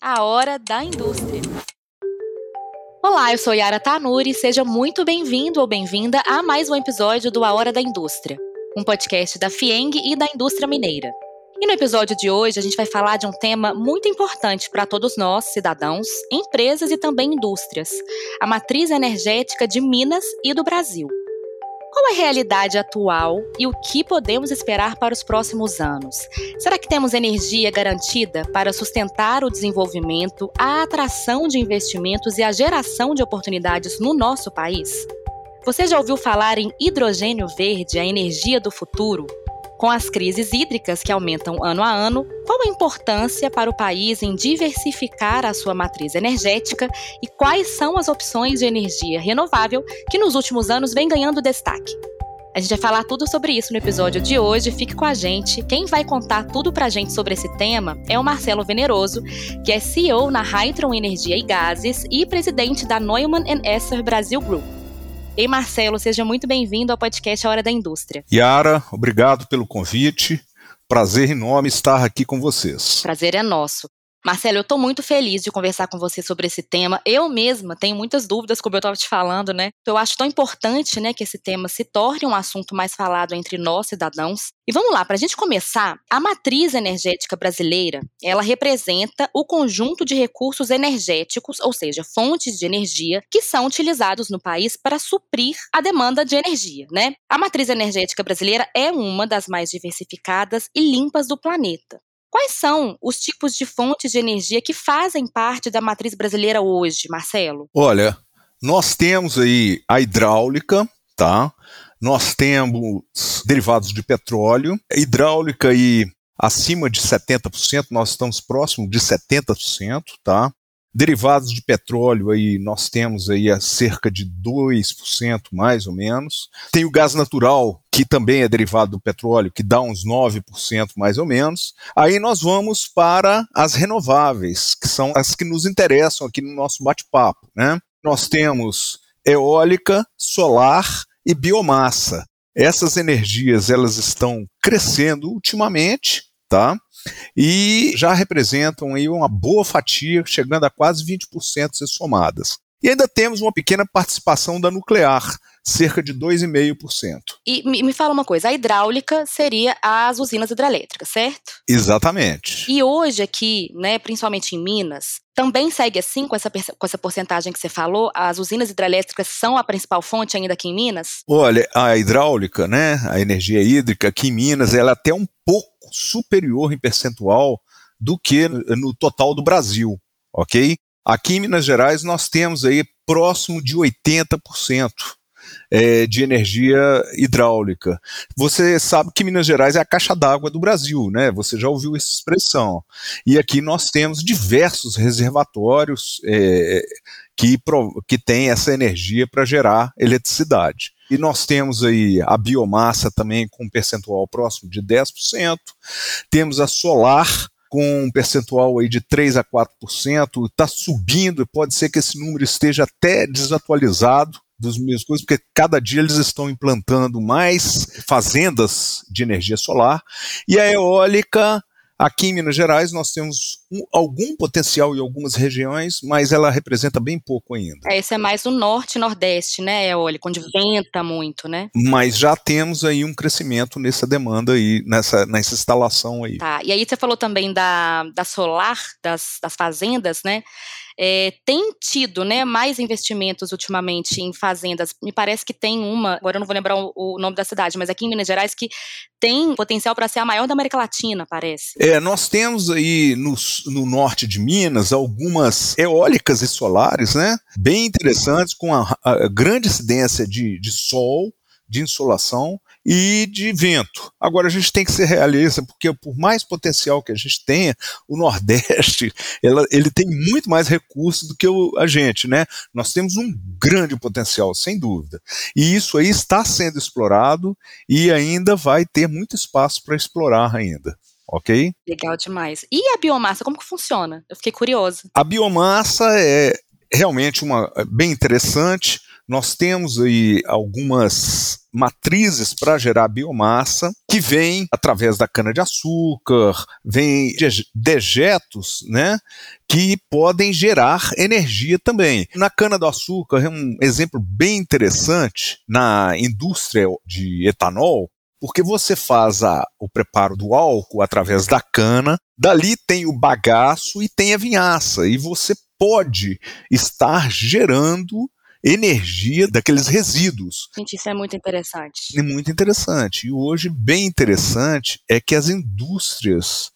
A Hora da Indústria. Olá, eu sou Yara Tanuri e seja muito bem-vindo ou bem-vinda a mais um episódio do A Hora da Indústria, um podcast da FIENG e da indústria mineira. E no episódio de hoje a gente vai falar de um tema muito importante para todos nós, cidadãos, empresas e também indústrias: a matriz energética de Minas e do Brasil. Qual a realidade atual e o que podemos esperar para os próximos anos? Será que temos energia garantida para sustentar o desenvolvimento, a atração de investimentos e a geração de oportunidades no nosso país? Você já ouviu falar em hidrogênio verde, a energia do futuro? Com as crises hídricas que aumentam ano a ano, qual a importância para o país em diversificar a sua matriz energética e quais são as opções de energia renovável que nos últimos anos vem ganhando destaque? A gente vai falar tudo sobre isso no episódio de hoje. Fique com a gente. Quem vai contar tudo pra gente sobre esse tema é o Marcelo Veneroso, que é CEO na Hydron Energia e Gases e presidente da Neumann Esser Brasil Group. Ei, Marcelo, seja muito bem-vindo ao podcast A Hora da Indústria. Yara, obrigado pelo convite. Prazer enorme estar aqui com vocês. Prazer é nosso. Marcelo, eu estou muito feliz de conversar com você sobre esse tema. Eu mesma tenho muitas dúvidas, como eu estava te falando, né? Eu acho tão importante, né, que esse tema se torne um assunto mais falado entre nós cidadãos. E vamos lá, para a gente começar, a matriz energética brasileira, ela representa o conjunto de recursos energéticos, ou seja, fontes de energia, que são utilizados no país para suprir a demanda de energia, né? A matriz energética brasileira é uma das mais diversificadas e limpas do planeta. Quais são os tipos de fontes de energia que fazem parte da matriz brasileira hoje, Marcelo? Olha, nós temos aí a hidráulica, tá? Nós temos derivados de petróleo, hidráulica e acima de 70%, nós estamos próximo de 70%, tá? Derivados de petróleo aí nós temos aí a cerca de 2% mais ou menos. Tem o gás natural, que também é derivado do petróleo, que dá uns 9% mais ou menos. Aí nós vamos para as renováveis, que são as que nos interessam aqui no nosso bate-papo, né? Nós temos eólica, solar e biomassa. Essas energias elas estão crescendo ultimamente, tá? E já representam aí uma boa fatia, chegando a quase 20% se somadas. E ainda temos uma pequena participação da nuclear, cerca de 2,5%. E me fala uma coisa, a hidráulica seria as usinas hidrelétricas, certo? Exatamente. E hoje aqui, né, principalmente em Minas, também segue assim com essa, com essa porcentagem que você falou? As usinas hidrelétricas são a principal fonte ainda aqui em Minas? Olha, a hidráulica, né, a energia hídrica aqui em Minas, ela é até um pouco superior em percentual do que no total do Brasil, ok? Aqui em Minas Gerais nós temos aí próximo de 80% é, de energia hidráulica. Você sabe que Minas Gerais é a caixa d'água do Brasil, né? Você já ouviu essa expressão. E aqui nós temos diversos reservatórios é, que, que têm essa energia para gerar eletricidade. E nós temos aí a biomassa também com um percentual próximo de 10%, temos a solar com um percentual aí de 3 a 4%, está subindo, pode ser que esse número esteja até desatualizado, dos mesmos coisas, porque cada dia eles estão implantando mais fazendas de energia solar. E a eólica Aqui em Minas Gerais nós temos um, algum potencial em algumas regiões, mas ela representa bem pouco ainda. É, esse é mais o norte e nordeste, né, eólico, onde venta muito, né? Mas já temos aí um crescimento nessa demanda aí, nessa, nessa instalação aí. Tá, e aí você falou também da, da solar, das, das fazendas, né? é, tem tido né, mais investimentos ultimamente em fazendas. Me parece que tem uma, agora eu não vou lembrar o, o nome da cidade, mas aqui em Minas Gerais que tem potencial para ser a maior da América Latina, parece. É, nós temos aí no, no norte de Minas algumas eólicas e solares, né? Bem interessantes, com a, a grande incidência de, de sol, de insolação e de vento. Agora a gente tem que ser realista, porque por mais potencial que a gente tenha, o Nordeste ela, ele tem muito mais recursos do que o, a gente, né? Nós temos um grande potencial, sem dúvida. E isso aí está sendo explorado e ainda vai ter muito espaço para explorar ainda. Ok? Legal demais. E a biomassa, como que funciona? Eu fiquei curiosa. A biomassa é realmente uma bem interessante nós temos aí algumas matrizes para gerar biomassa que vêm através da cana-de-açúcar, vêm dejetos, né, que podem gerar energia também. Na cana-do-açúcar é um exemplo bem interessante na indústria de etanol, porque você faz a, o preparo do álcool através da cana, dali tem o bagaço e tem a vinhaça, e você pode estar gerando energia daqueles resíduos. Gente, isso é muito interessante. É muito interessante. E hoje, bem interessante, é que as indústrias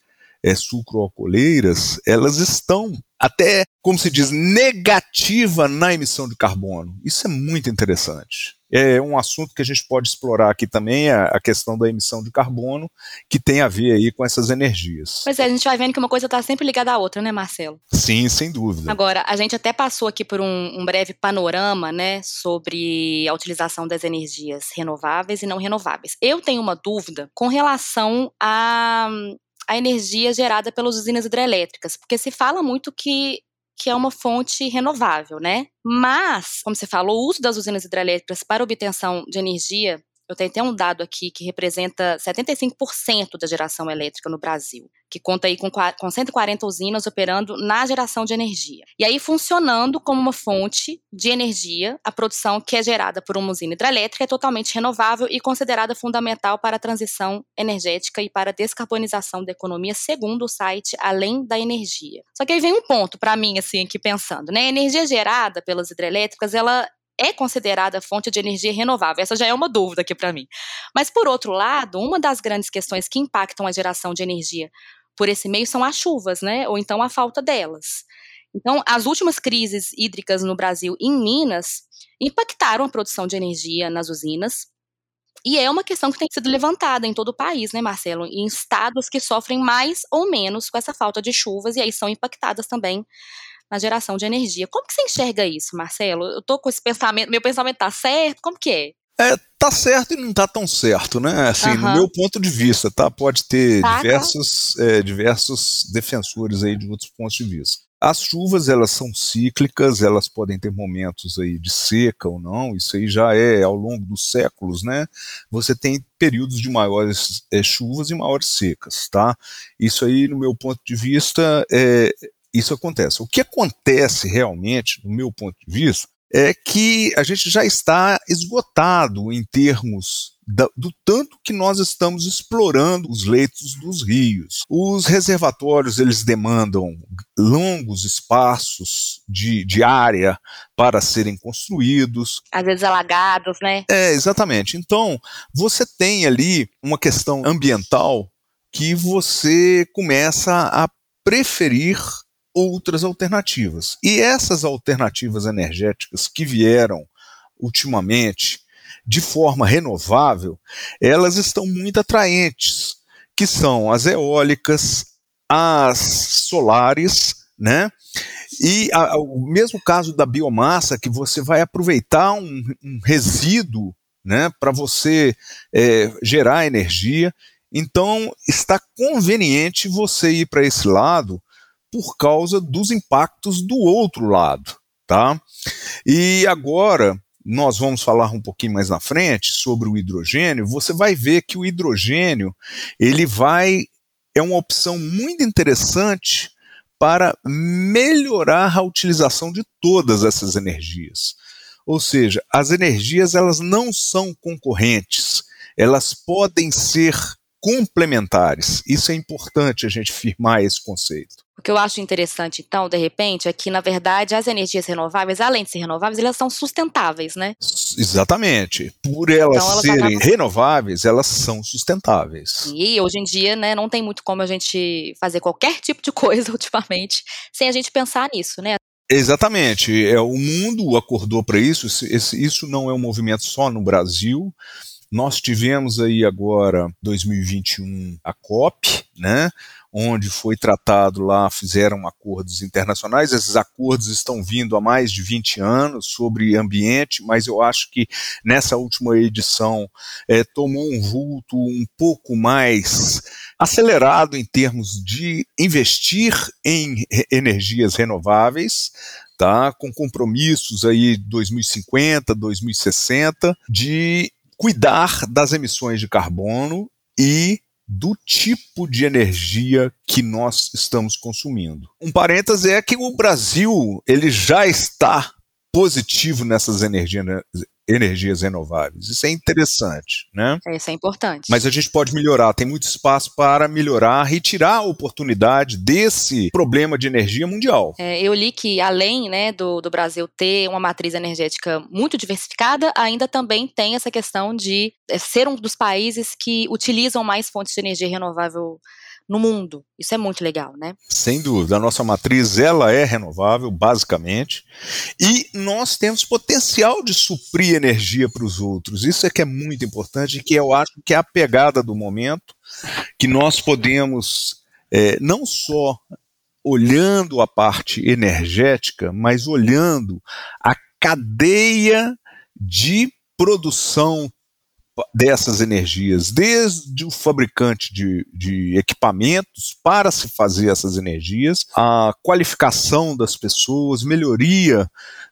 é, sucroalcooleiras, elas estão até, como se diz, negativa na emissão de carbono. Isso é muito interessante. É um assunto que a gente pode explorar aqui também, a, a questão da emissão de carbono, que tem a ver aí com essas energias. Pois é, a gente vai vendo que uma coisa está sempre ligada à outra, né, Marcelo? Sim, sem dúvida. Agora, a gente até passou aqui por um, um breve panorama, né, sobre a utilização das energias renováveis e não renováveis. Eu tenho uma dúvida com relação a a energia gerada pelas usinas hidrelétricas, porque se fala muito que que é uma fonte renovável, né? Mas, como você falou, o uso das usinas hidrelétricas para obtenção de energia eu tenho até um dado aqui que representa 75% da geração elétrica no Brasil, que conta aí com, com 140 usinas operando na geração de energia. E aí funcionando como uma fonte de energia, a produção que é gerada por uma usina hidrelétrica é totalmente renovável e considerada fundamental para a transição energética e para a descarbonização da economia, segundo o site Além da Energia. Só que aí vem um ponto para mim, assim, aqui pensando, né? A energia gerada pelas hidrelétricas, ela é considerada fonte de energia renovável. Essa já é uma dúvida aqui para mim. Mas, por outro lado, uma das grandes questões que impactam a geração de energia por esse meio são as chuvas, né? Ou então a falta delas. Então, as últimas crises hídricas no Brasil e em Minas impactaram a produção de energia nas usinas. E é uma questão que tem sido levantada em todo o país, né, Marcelo? Em estados que sofrem mais ou menos com essa falta de chuvas, e aí são impactadas também na geração de energia. Como que você enxerga isso, Marcelo? Eu tô com esse pensamento, meu pensamento tá certo? Como que é? É, tá certo e não tá tão certo, né? Assim, uhum. no meu ponto de vista, tá? Pode ter tá, tá. diversos, tá. É, diversos defensores aí de outros pontos de vista. As chuvas, elas são cíclicas, elas podem ter momentos aí de seca ou não, isso aí já é ao longo dos séculos, né? Você tem períodos de maiores é, chuvas e maiores secas, tá? Isso aí, no meu ponto de vista, é, isso acontece. O que acontece realmente, no meu ponto de vista, é que a gente já está esgotado em termos da, do tanto que nós estamos explorando os leitos dos rios. Os reservatórios eles demandam longos espaços de, de área para serem construídos. Às vezes alagados, né? É, exatamente. Então, você tem ali uma questão ambiental que você começa a preferir outras alternativas. E essas alternativas energéticas que vieram ultimamente de forma renovável, elas estão muito atraentes, que são as eólicas, as solares, né? E a, o mesmo caso da biomassa, que você vai aproveitar um, um resíduo né, para você é, gerar energia. Então, está conveniente você ir para esse lado por causa dos impactos do outro lado, tá? E agora nós vamos falar um pouquinho mais na frente sobre o hidrogênio. Você vai ver que o hidrogênio ele vai é uma opção muito interessante para melhorar a utilização de todas essas energias. Ou seja, as energias elas não são concorrentes, elas podem ser complementares. Isso é importante a gente firmar esse conceito. O que eu acho interessante, então, de repente, é que, na verdade, as energias renováveis, além de ser renováveis, elas são sustentáveis, né? Exatamente. Por elas, então, elas serem acabam... renováveis, elas são sustentáveis. E hoje em dia, né, não tem muito como a gente fazer qualquer tipo de coisa ultimamente sem a gente pensar nisso, né? Exatamente. É, o mundo acordou para isso. Esse, isso não é um movimento só no Brasil Nós tivemos aí agora 2021 a COP, né? Onde foi tratado lá, fizeram acordos internacionais. Esses acordos estão vindo há mais de 20 anos sobre ambiente, mas eu acho que nessa última edição é, tomou um vulto um pouco mais acelerado em termos de investir em energias renováveis. Tá, com compromissos aí 2050, 2060, de cuidar das emissões de carbono e do tipo de energia que nós estamos consumindo. Um parêntese é que o Brasil ele já está positivo nessas energias, energias renováveis. Isso é interessante, né? Isso é importante. Mas a gente pode melhorar, tem muito espaço para melhorar, retirar a oportunidade desse problema de energia mundial. É, eu li que além né, do, do Brasil ter uma matriz energética muito diversificada, ainda também tem essa questão de é, ser um dos países que utilizam mais fontes de energia renovável no mundo. Isso é muito legal, né? Sem dúvida. A nossa matriz ela é renovável, basicamente, e nós temos potencial de suprir energia para os outros. Isso é que é muito importante e que eu acho que é a pegada do momento, que nós podemos é, não só olhando a parte energética, mas olhando a cadeia de produção dessas energias, desde o fabricante de, de, equipamentos para se fazer essas energias, a qualificação das pessoas, melhoria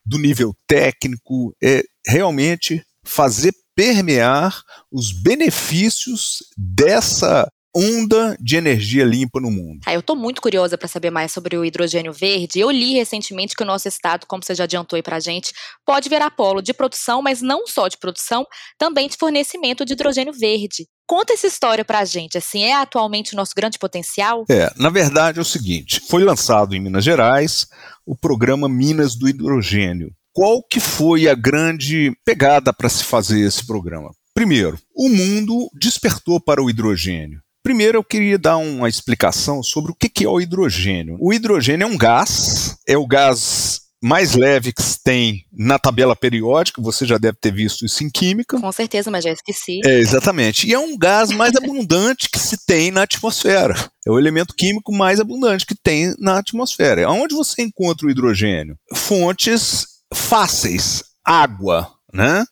do nível técnico, é realmente fazer permear os benefícios dessa onda de energia limpa no mundo. Ah, eu estou muito curiosa para saber mais sobre o hidrogênio verde. Eu li recentemente que o nosso estado, como você já adiantou aí para a gente, pode virar polo de produção, mas não só de produção, também de fornecimento de hidrogênio verde. Conta essa história para a gente, assim, é atualmente o nosso grande potencial? É, na verdade é o seguinte, foi lançado em Minas Gerais o programa Minas do Hidrogênio. Qual que foi a grande pegada para se fazer esse programa? Primeiro, o mundo despertou para o hidrogênio. Primeiro, eu queria dar uma explicação sobre o que é o hidrogênio. O hidrogênio é um gás, é o gás mais leve que se tem na tabela periódica, você já deve ter visto isso em química. Com certeza, mas já esqueci. É, exatamente. E é um gás mais abundante que se tem na atmosfera. É o elemento químico mais abundante que tem na atmosfera. Onde você encontra o hidrogênio? Fontes fáceis. Água, né?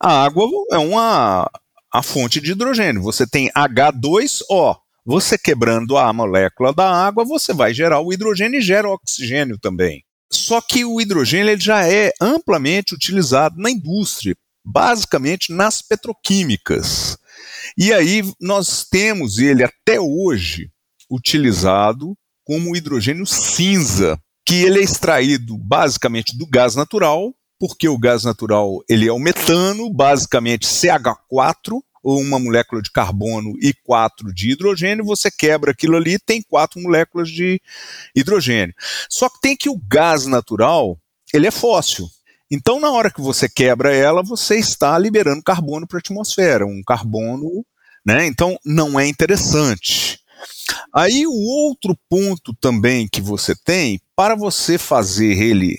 A água é uma a fonte de hidrogênio. Você tem H2O. Você quebrando a molécula da água, você vai gerar o hidrogênio e gera o oxigênio também. Só que o hidrogênio ele já é amplamente utilizado na indústria, basicamente nas petroquímicas. E aí nós temos ele até hoje utilizado como hidrogênio cinza, que ele é extraído basicamente do gás natural porque o gás natural ele é o metano, basicamente CH4, ou uma molécula de carbono e quatro de hidrogênio, você quebra aquilo ali tem quatro moléculas de hidrogênio. Só que tem que o gás natural, ele é fóssil. Então, na hora que você quebra ela, você está liberando carbono para a atmosfera, um carbono, né? Então, não é interessante. Aí, o outro ponto também que você tem, para você fazer ele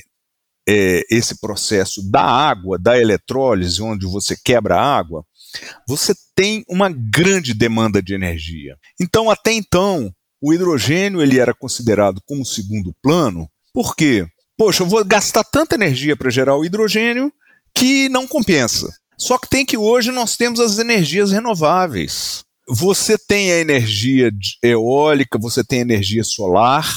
é, esse processo da água, da eletrólise, onde você quebra a água, você tem uma grande demanda de energia. Então, até então, o hidrogênio ele era considerado como segundo plano, por quê? Poxa, eu vou gastar tanta energia para gerar o hidrogênio que não compensa. Só que tem que hoje nós temos as energias renováveis. Você tem a energia eólica, você tem a energia solar,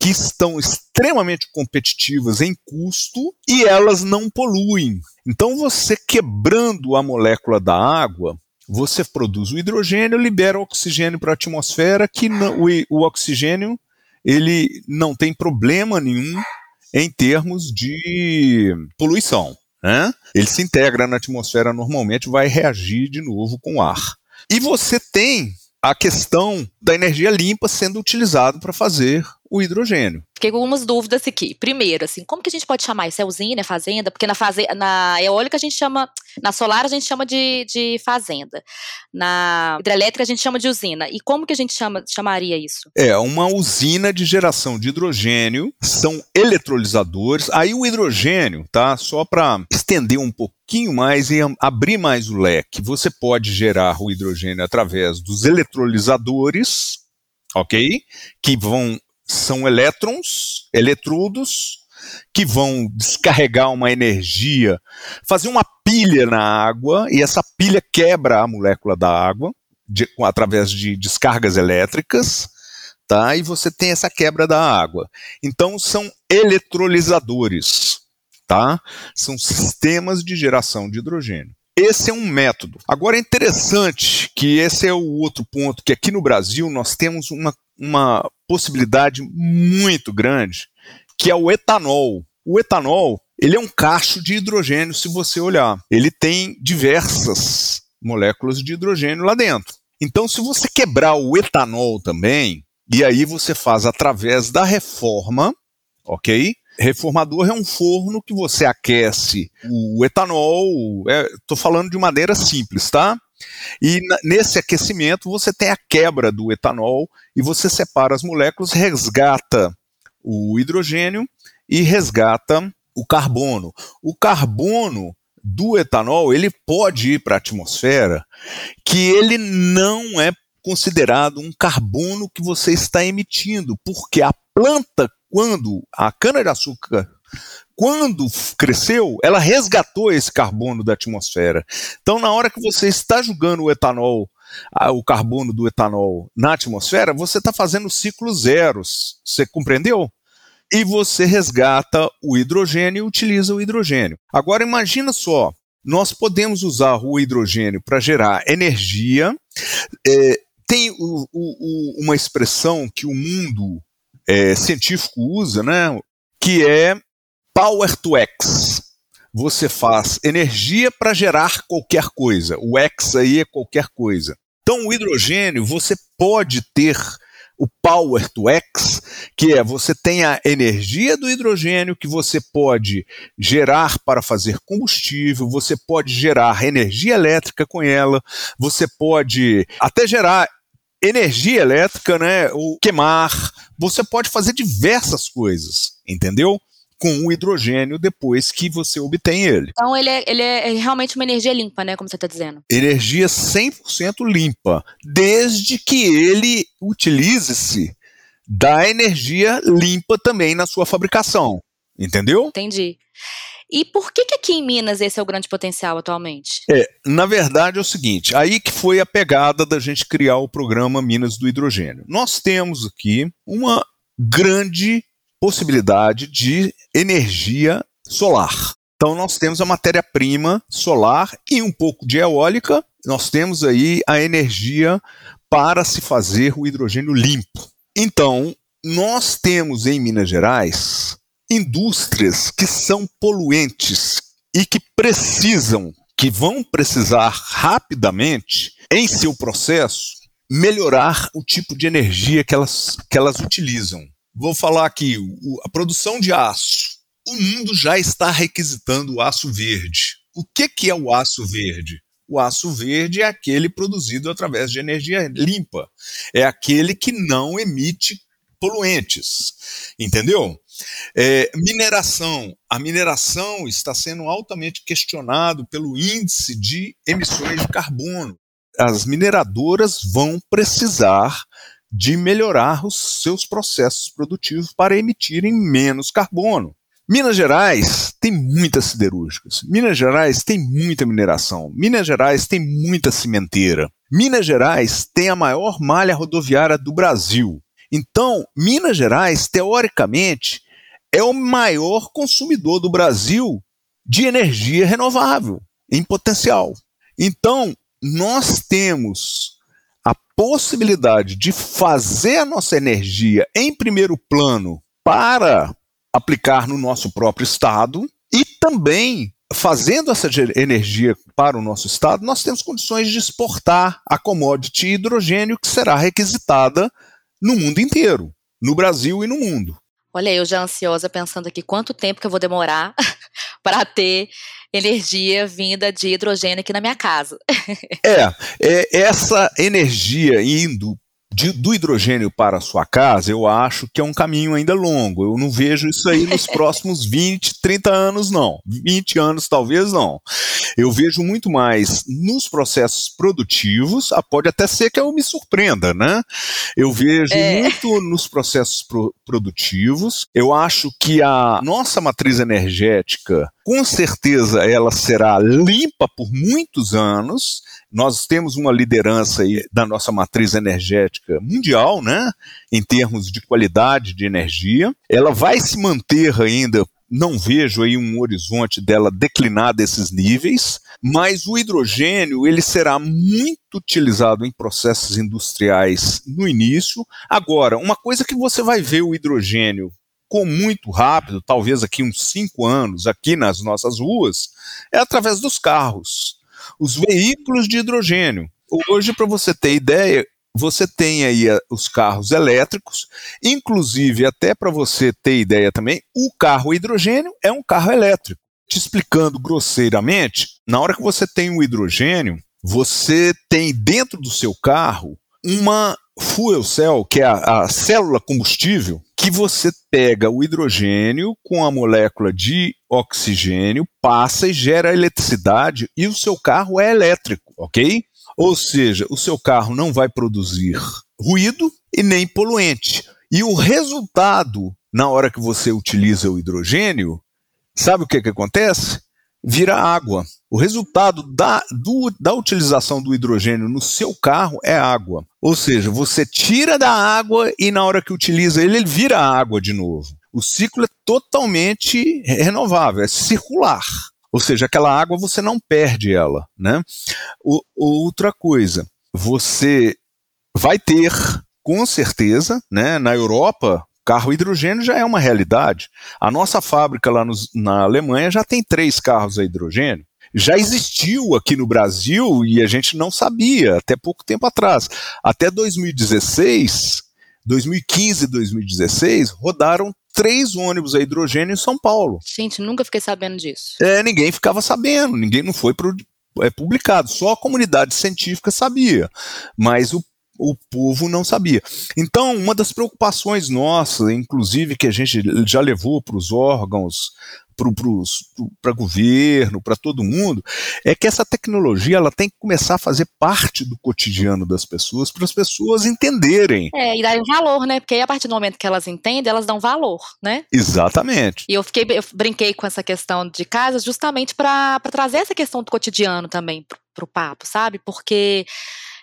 que estão extremamente competitivas em custo e elas não poluem. Então, você quebrando a molécula da água, você produz o hidrogênio, libera o oxigênio para a atmosfera, que não, o, o oxigênio ele não tem problema nenhum em termos de poluição. Né? Ele se integra na atmosfera normalmente, vai reagir de novo com o ar. E você tem a questão da energia limpa sendo utilizada para fazer o hidrogênio. Fiquei com algumas dúvidas aqui. Primeiro, assim, como que a gente pode chamar isso? É usina, é fazenda? Porque na, faze na eólica a gente chama, na solar a gente chama de, de fazenda. Na hidrelétrica a gente chama de usina. E como que a gente chama, chamaria isso? É, uma usina de geração de hidrogênio, são eletrolisadores. Aí o hidrogênio, tá? Só para estender um pouquinho mais e abrir mais o leque, você pode gerar o hidrogênio através dos eletrolisadores, ok? Que vão são elétrons, eletrodos, que vão descarregar uma energia, fazer uma pilha na água, e essa pilha quebra a molécula da água de, através de descargas elétricas, tá? E você tem essa quebra da água. Então são eletrolisadores, tá? São sistemas de geração de hidrogênio. Esse é um método. Agora é interessante que esse é o outro ponto que aqui no Brasil nós temos uma, uma possibilidade muito grande, que é o etanol. O etanol, ele é um cacho de hidrogênio se você olhar. Ele tem diversas moléculas de hidrogênio lá dentro. Então, se você quebrar o etanol também, e aí você faz através da reforma, ok? Reformador é um forno que você aquece o etanol, estou é, falando de maneira simples, tá? E nesse aquecimento você tem a quebra do etanol e você separa as moléculas, resgata o hidrogênio e resgata o carbono. O carbono do etanol ele pode ir para a atmosfera que ele não é considerado um carbono que você está emitindo, porque a planta quando a cana-de-açúcar, quando cresceu, ela resgatou esse carbono da atmosfera. Então, na hora que você está jogando o etanol, o carbono do etanol na atmosfera, você está fazendo ciclos zeros. Você compreendeu? E você resgata o hidrogênio e utiliza o hidrogênio. Agora, imagina só, nós podemos usar o hidrogênio para gerar energia. É, tem o, o, uma expressão que o mundo é, científico usa, né, que é Power to X. Você faz energia para gerar qualquer coisa. O X aí é qualquer coisa. Então, o hidrogênio, você pode ter o Power to X, que é você tem a energia do hidrogênio que você pode gerar para fazer combustível, você pode gerar energia elétrica com ela, você pode até gerar energia elétrica, né, ou queimar, você pode fazer diversas coisas, entendeu? Com o hidrogênio depois que você obtém ele. Então ele é, ele é realmente uma energia limpa, né? Como você está dizendo. Energia 100% limpa, desde que ele utilize-se da energia limpa também na sua fabricação. Entendeu? Entendi. E por que, que aqui em Minas esse é o grande potencial atualmente? É, na verdade é o seguinte, aí que foi a pegada da gente criar o programa Minas do Hidrogênio. Nós temos aqui uma grande possibilidade de energia solar. Então nós temos a matéria-prima solar e um pouco de eólica. Nós temos aí a energia para se fazer o hidrogênio limpo. Então, nós temos em Minas Gerais indústrias que são poluentes e que precisam, que vão precisar rapidamente, em seu processo, melhorar o tipo de energia que elas, que elas utilizam. Vou falar aqui, a produção de aço. O mundo já está requisitando o aço verde. O que, que é o aço verde? O aço verde é aquele produzido através de energia limpa. É aquele que não emite poluentes. Entendeu? É, mineração. A mineração está sendo altamente questionado pelo índice de emissões de carbono. As mineradoras vão precisar de melhorar os seus processos produtivos para emitirem menos carbono. Minas Gerais tem muitas siderúrgicas. Minas Gerais tem muita mineração. Minas Gerais tem muita cimenteira. Minas Gerais tem a maior malha rodoviária do Brasil. Então, Minas Gerais, teoricamente, é o maior consumidor do Brasil de energia renovável em potencial. Então, nós temos a possibilidade de fazer a nossa energia em primeiro plano para aplicar no nosso próprio estado e também fazendo essa energia para o nosso estado, nós temos condições de exportar a commodity hidrogênio que será requisitada no mundo inteiro. no Brasil e no mundo. Olha, eu já ansiosa pensando aqui quanto tempo que eu vou demorar para ter energia vinda de hidrogênio aqui na minha casa. é, é essa energia indo de, do hidrogênio para a sua casa, eu acho que é um caminho ainda longo. Eu não vejo isso aí nos próximos 20, 30 anos, não. 20 anos, talvez não. Eu vejo muito mais nos processos produtivos, ah, pode até ser que eu me surpreenda, né? Eu vejo é. muito nos processos pro, produtivos. Eu acho que a nossa matriz energética, com certeza, ela será limpa por muitos anos nós temos uma liderança aí da nossa matriz energética mundial, né, em termos de qualidade de energia. Ela vai se manter ainda não vejo aí um horizonte dela declinar desses níveis, mas o hidrogênio ele será muito utilizado em processos industriais no início. Agora, uma coisa que você vai ver o hidrogênio com muito rápido, talvez aqui uns cinco anos, aqui nas nossas ruas, é através dos carros os veículos de hidrogênio. Hoje, para você ter ideia, você tem aí os carros elétricos, inclusive até para você ter ideia também, o carro hidrogênio é um carro elétrico. Te explicando grosseiramente, na hora que você tem o hidrogênio, você tem dentro do seu carro uma fuel cell, que é a, a célula combustível, que você pega o hidrogênio com a molécula de oxigênio, passa e gera eletricidade e o seu carro é elétrico, ok? Ou seja, o seu carro não vai produzir ruído e nem poluente. E o resultado, na hora que você utiliza o hidrogênio, sabe o que, que acontece? Vira água. O resultado da, do, da utilização do hidrogênio no seu carro é água. Ou seja, você tira da água e na hora que utiliza ele, ele vira água de novo. O ciclo é totalmente renovável, é circular. Ou seja, aquela água você não perde ela. Né? O, outra coisa, você vai ter, com certeza, né, na Europa, carro hidrogênio já é uma realidade. A nossa fábrica lá no, na Alemanha já tem três carros a hidrogênio já existiu aqui no Brasil e a gente não sabia até pouco tempo atrás. Até 2016, 2015 e 2016, rodaram três ônibus a hidrogênio em São Paulo. Gente, nunca fiquei sabendo disso. É, ninguém ficava sabendo, ninguém não foi pro, é, publicado, só a comunidade científica sabia, mas o o povo não sabia. Então, uma das preocupações nossas, inclusive que a gente já levou para os órgãos para governo, para todo mundo, é que essa tecnologia ela tem que começar a fazer parte do cotidiano das pessoas, para as pessoas entenderem. É, e darem valor, né? Porque aí, a partir do momento que elas entendem, elas dão valor, né? Exatamente. E eu fiquei, eu brinquei com essa questão de casa justamente para trazer essa questão do cotidiano também para o papo, sabe? Porque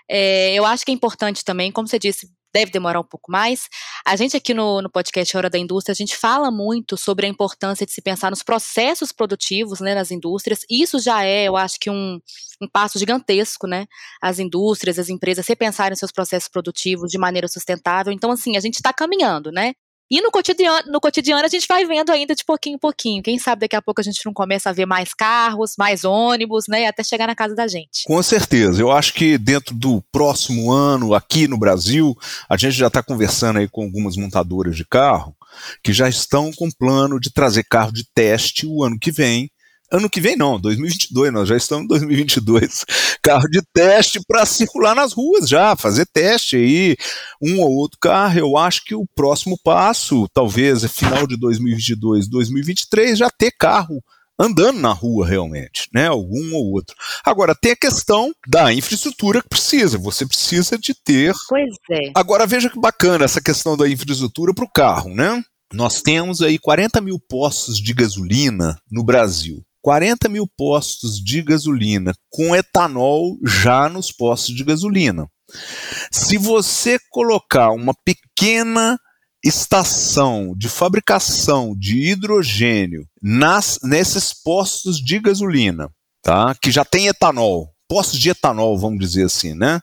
é, eu acho que é importante também, como você disse, deve demorar um pouco mais. A gente aqui no, no podcast Hora da Indústria, a gente fala muito sobre a importância de se pensar nos processos produtivos né, nas indústrias. Isso já é, eu acho que um, um passo gigantesco, né? As indústrias, as empresas repensarem seus processos produtivos de maneira sustentável. Então, assim, a gente está caminhando, né? E no cotidiano, no cotidiano a gente vai vendo ainda de pouquinho em pouquinho. Quem sabe daqui a pouco a gente não começa a ver mais carros, mais ônibus, né? Até chegar na casa da gente. Com certeza. Eu acho que dentro do próximo ano, aqui no Brasil, a gente já está conversando aí com algumas montadoras de carro que já estão com plano de trazer carro de teste o ano que vem Ano que vem não, 2022, nós já estamos em 2022. Carro de teste para circular nas ruas já, fazer teste aí, um ou outro carro. Eu acho que o próximo passo, talvez é final de 2022, 2023, já ter carro andando na rua realmente, né? Algum ou outro. Agora tem a questão da infraestrutura que precisa. Você precisa de ter. Pois é. Agora veja que bacana essa questão da infraestrutura para o carro, né? Nós temos aí 40 mil postos de gasolina no Brasil. 40 mil postos de gasolina com etanol já nos postos de gasolina. Se você colocar uma pequena estação de fabricação de hidrogênio nas, nesses postos de gasolina, tá? que já tem etanol, postos de etanol, vamos dizer assim, né?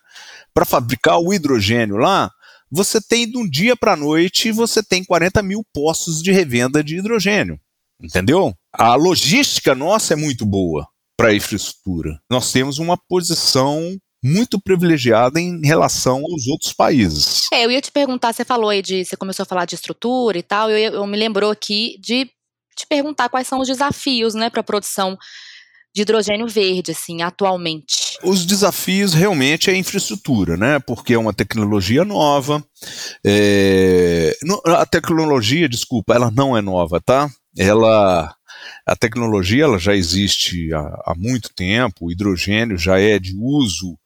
Para fabricar o hidrogênio lá, você tem de um dia para a noite, você tem 40 mil postos de revenda de hidrogênio. Entendeu? A logística nossa é muito boa para a infraestrutura. Nós temos uma posição muito privilegiada em relação aos outros países. É, eu ia te perguntar, você falou aí de, você começou a falar de estrutura e tal, eu, eu me lembrou aqui de te perguntar quais são os desafios, né, para a produção de hidrogênio verde, assim, atualmente? Os desafios realmente é a infraestrutura, né? Porque é uma tecnologia nova. É... A tecnologia, desculpa, ela não é nova, tá? Ela a tecnologia ela já existe há, há, muito tempo, o hidrogênio já é de uso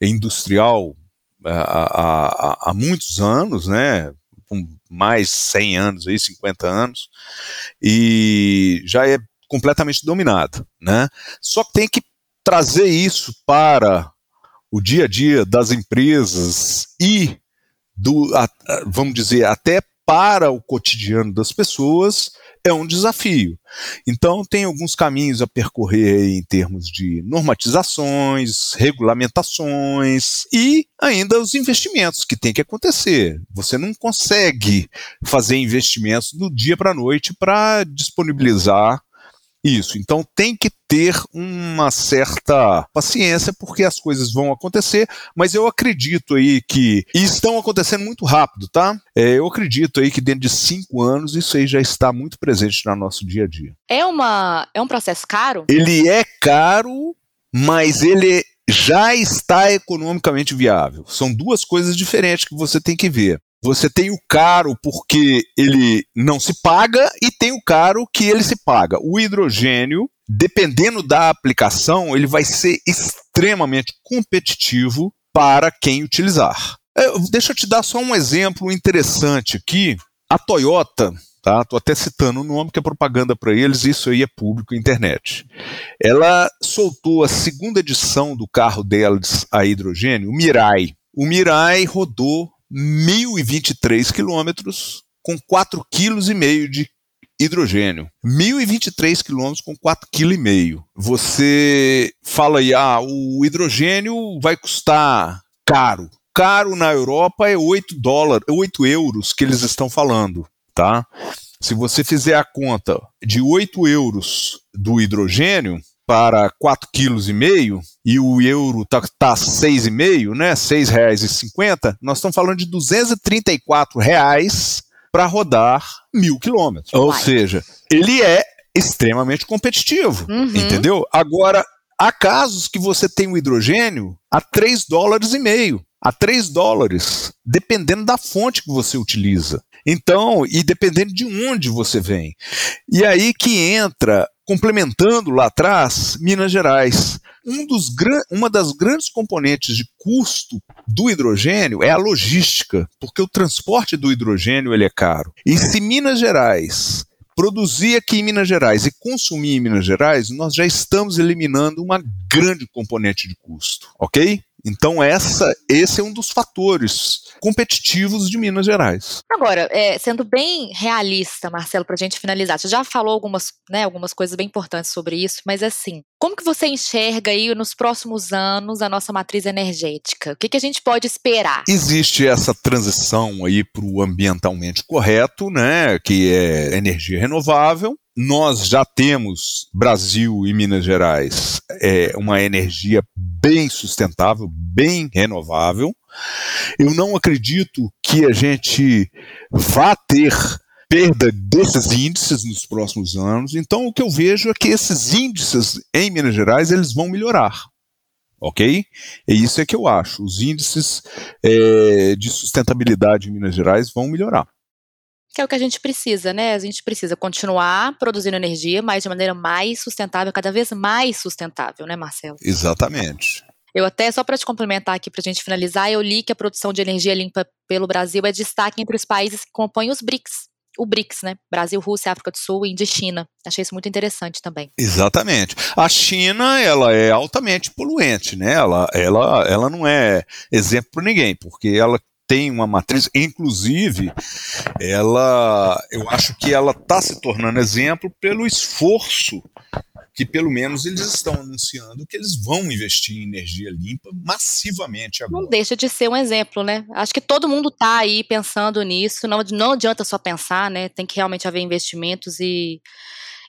industrial há, há, há muitos anos, né? Mais 100 anos, aí, 50 anos, e já é completamente dominada, né? Só que tem que trazer isso para o dia a dia das empresas e do, vamos dizer, até para o cotidiano das pessoas é um desafio. Então, tem alguns caminhos a percorrer em termos de normatizações, regulamentações e ainda os investimentos que tem que acontecer. Você não consegue fazer investimentos do dia para a noite para disponibilizar isso. Então tem que ter uma certa paciência, porque as coisas vão acontecer, mas eu acredito aí que. E estão acontecendo muito rápido, tá? É, eu acredito aí que dentro de cinco anos isso aí já está muito presente no nosso dia a dia. É, uma, é um processo caro? Ele é caro, mas ele já está economicamente viável. São duas coisas diferentes que você tem que ver. Você tem o caro porque ele não se paga e tem o caro que ele se paga. O hidrogênio, dependendo da aplicação, ele vai ser extremamente competitivo para quem utilizar. É, deixa eu te dar só um exemplo interessante aqui. A Toyota, tá? Tô até citando o nome que é propaganda para eles, isso aí é público internet. Ela soltou a segunda edição do carro deles a hidrogênio, o Mirai. O Mirai rodou 1.023 quilômetros com 4,5 kg de hidrogênio. 1.023 quilômetros com 4,5 kg. Você fala aí, ah, o hidrogênio vai custar caro. Caro na Europa é 8 dólares, 8 euros que eles estão falando, tá? Se você fizer a conta de 8 euros do hidrogênio, para 4,5 kg e o euro está tá 6,5, né? R$ 6,50, nós estamos falando de 234 reais para rodar mil quilômetros. Ou seja, ele é extremamente competitivo, uhum. entendeu? Agora, há casos que você tem o hidrogênio a 3 dólares e meio, a 3 dólares, dependendo da fonte que você utiliza. Então, e dependendo de onde você vem. E aí que entra complementando lá atrás, Minas Gerais. Um dos, uma das grandes componentes de custo do hidrogênio é a logística, porque o transporte do hidrogênio ele é caro. E se Minas Gerais produzir aqui em Minas Gerais e consumir em Minas Gerais, nós já estamos eliminando uma grande componente de custo, ok? Então essa, esse é um dos fatores competitivos de Minas Gerais. Agora, é, sendo bem realista, Marcelo, para a gente finalizar, você já falou algumas, né, algumas coisas bem importantes sobre isso, mas assim, como que você enxerga aí nos próximos anos a nossa matriz energética? O que, que a gente pode esperar? Existe essa transição aí para o ambientalmente correto, né, que é energia renovável, nós já temos, Brasil e Minas Gerais, é, uma energia bem sustentável, bem renovável. Eu não acredito que a gente vá ter perda desses índices nos próximos anos. Então, o que eu vejo é que esses índices em Minas Gerais eles vão melhorar. Ok? É isso é que eu acho. Os índices é, de sustentabilidade em Minas Gerais vão melhorar que é o que a gente precisa, né? A gente precisa continuar produzindo energia, mas de maneira mais sustentável, cada vez mais sustentável, né, Marcelo? Exatamente. Eu até, só para te complementar aqui, para a gente finalizar, eu li que a produção de energia limpa pelo Brasil é destaque entre os países que compõem os BRICS. O BRICS, né? Brasil, Rússia, África do Sul, Índia e China. Achei isso muito interessante também. Exatamente. A China, ela é altamente poluente, né? Ela, ela, ela não é exemplo para ninguém, porque ela tem uma matriz, inclusive, ela, eu acho que ela está se tornando exemplo pelo esforço que pelo menos eles estão anunciando que eles vão investir em energia limpa massivamente agora. Não deixa de ser um exemplo, né? Acho que todo mundo está aí pensando nisso, não, não adianta só pensar, né? Tem que realmente haver investimentos e,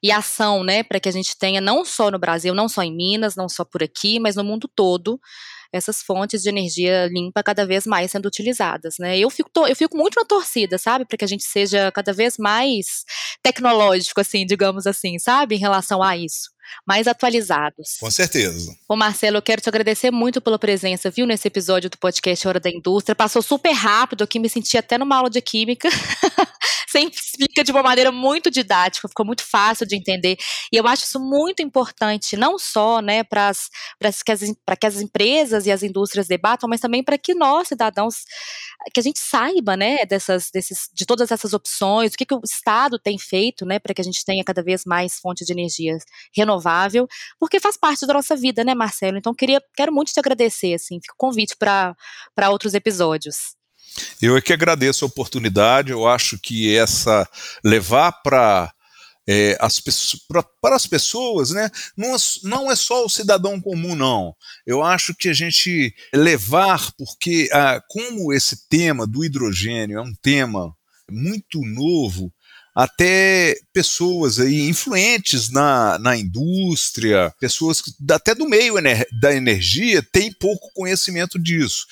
e ação, né? Para que a gente tenha, não só no Brasil, não só em Minas, não só por aqui, mas no mundo todo, essas fontes de energia limpa cada vez mais sendo utilizadas, né? Eu fico, eu fico muito na torcida, sabe, para que a gente seja cada vez mais tecnológico, assim, digamos assim, sabe, em relação a isso mais atualizados. Com certeza. Ô Marcelo, eu quero te agradecer muito pela presença, viu, nesse episódio do podcast Hora da Indústria. Passou super rápido aqui, me senti até numa aula de química. sempre explica de uma maneira muito didática, ficou muito fácil de entender. E eu acho isso muito importante, não só né, para que, as, que as empresas e as indústrias debatam, mas também para que nós, cidadãos, que a gente saiba né, dessas, desses, de todas essas opções, o que, que o Estado tem feito né, para que a gente tenha cada vez mais fontes de energia renovável, porque faz parte da nossa vida, né, Marcelo? Então, queria, quero muito te agradecer, assim, fica o convite para outros episódios. Eu é que agradeço a oportunidade, eu acho que essa levar para é, as, pra, para as pessoas, né, não, é não é só o cidadão comum, não. Eu acho que a gente levar, porque ah, como esse tema do hidrogênio é um tema muito novo, até pessoas aí influentes na, na indústria, pessoas até do meio ener, da energia têm pouco conhecimento disso.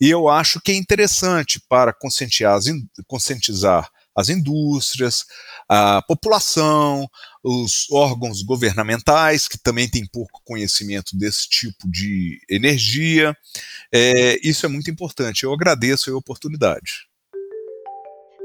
E eu acho que é interessante para conscientizar as, conscientizar as indústrias, a população, os órgãos governamentais, que também têm pouco conhecimento desse tipo de energia. É, isso é muito importante. Eu agradeço a oportunidade.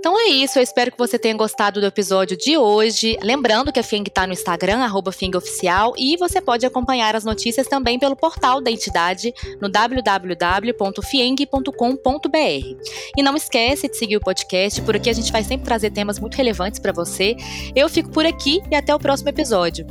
Então é isso, eu espero que você tenha gostado do episódio de hoje. Lembrando que a FIENG está no Instagram, arroba FIENGOficial, e você pode acompanhar as notícias também pelo portal da entidade no www.fieng.com.br. E não esquece de seguir o podcast, por aqui a gente vai sempre trazer temas muito relevantes para você. Eu fico por aqui e até o próximo episódio.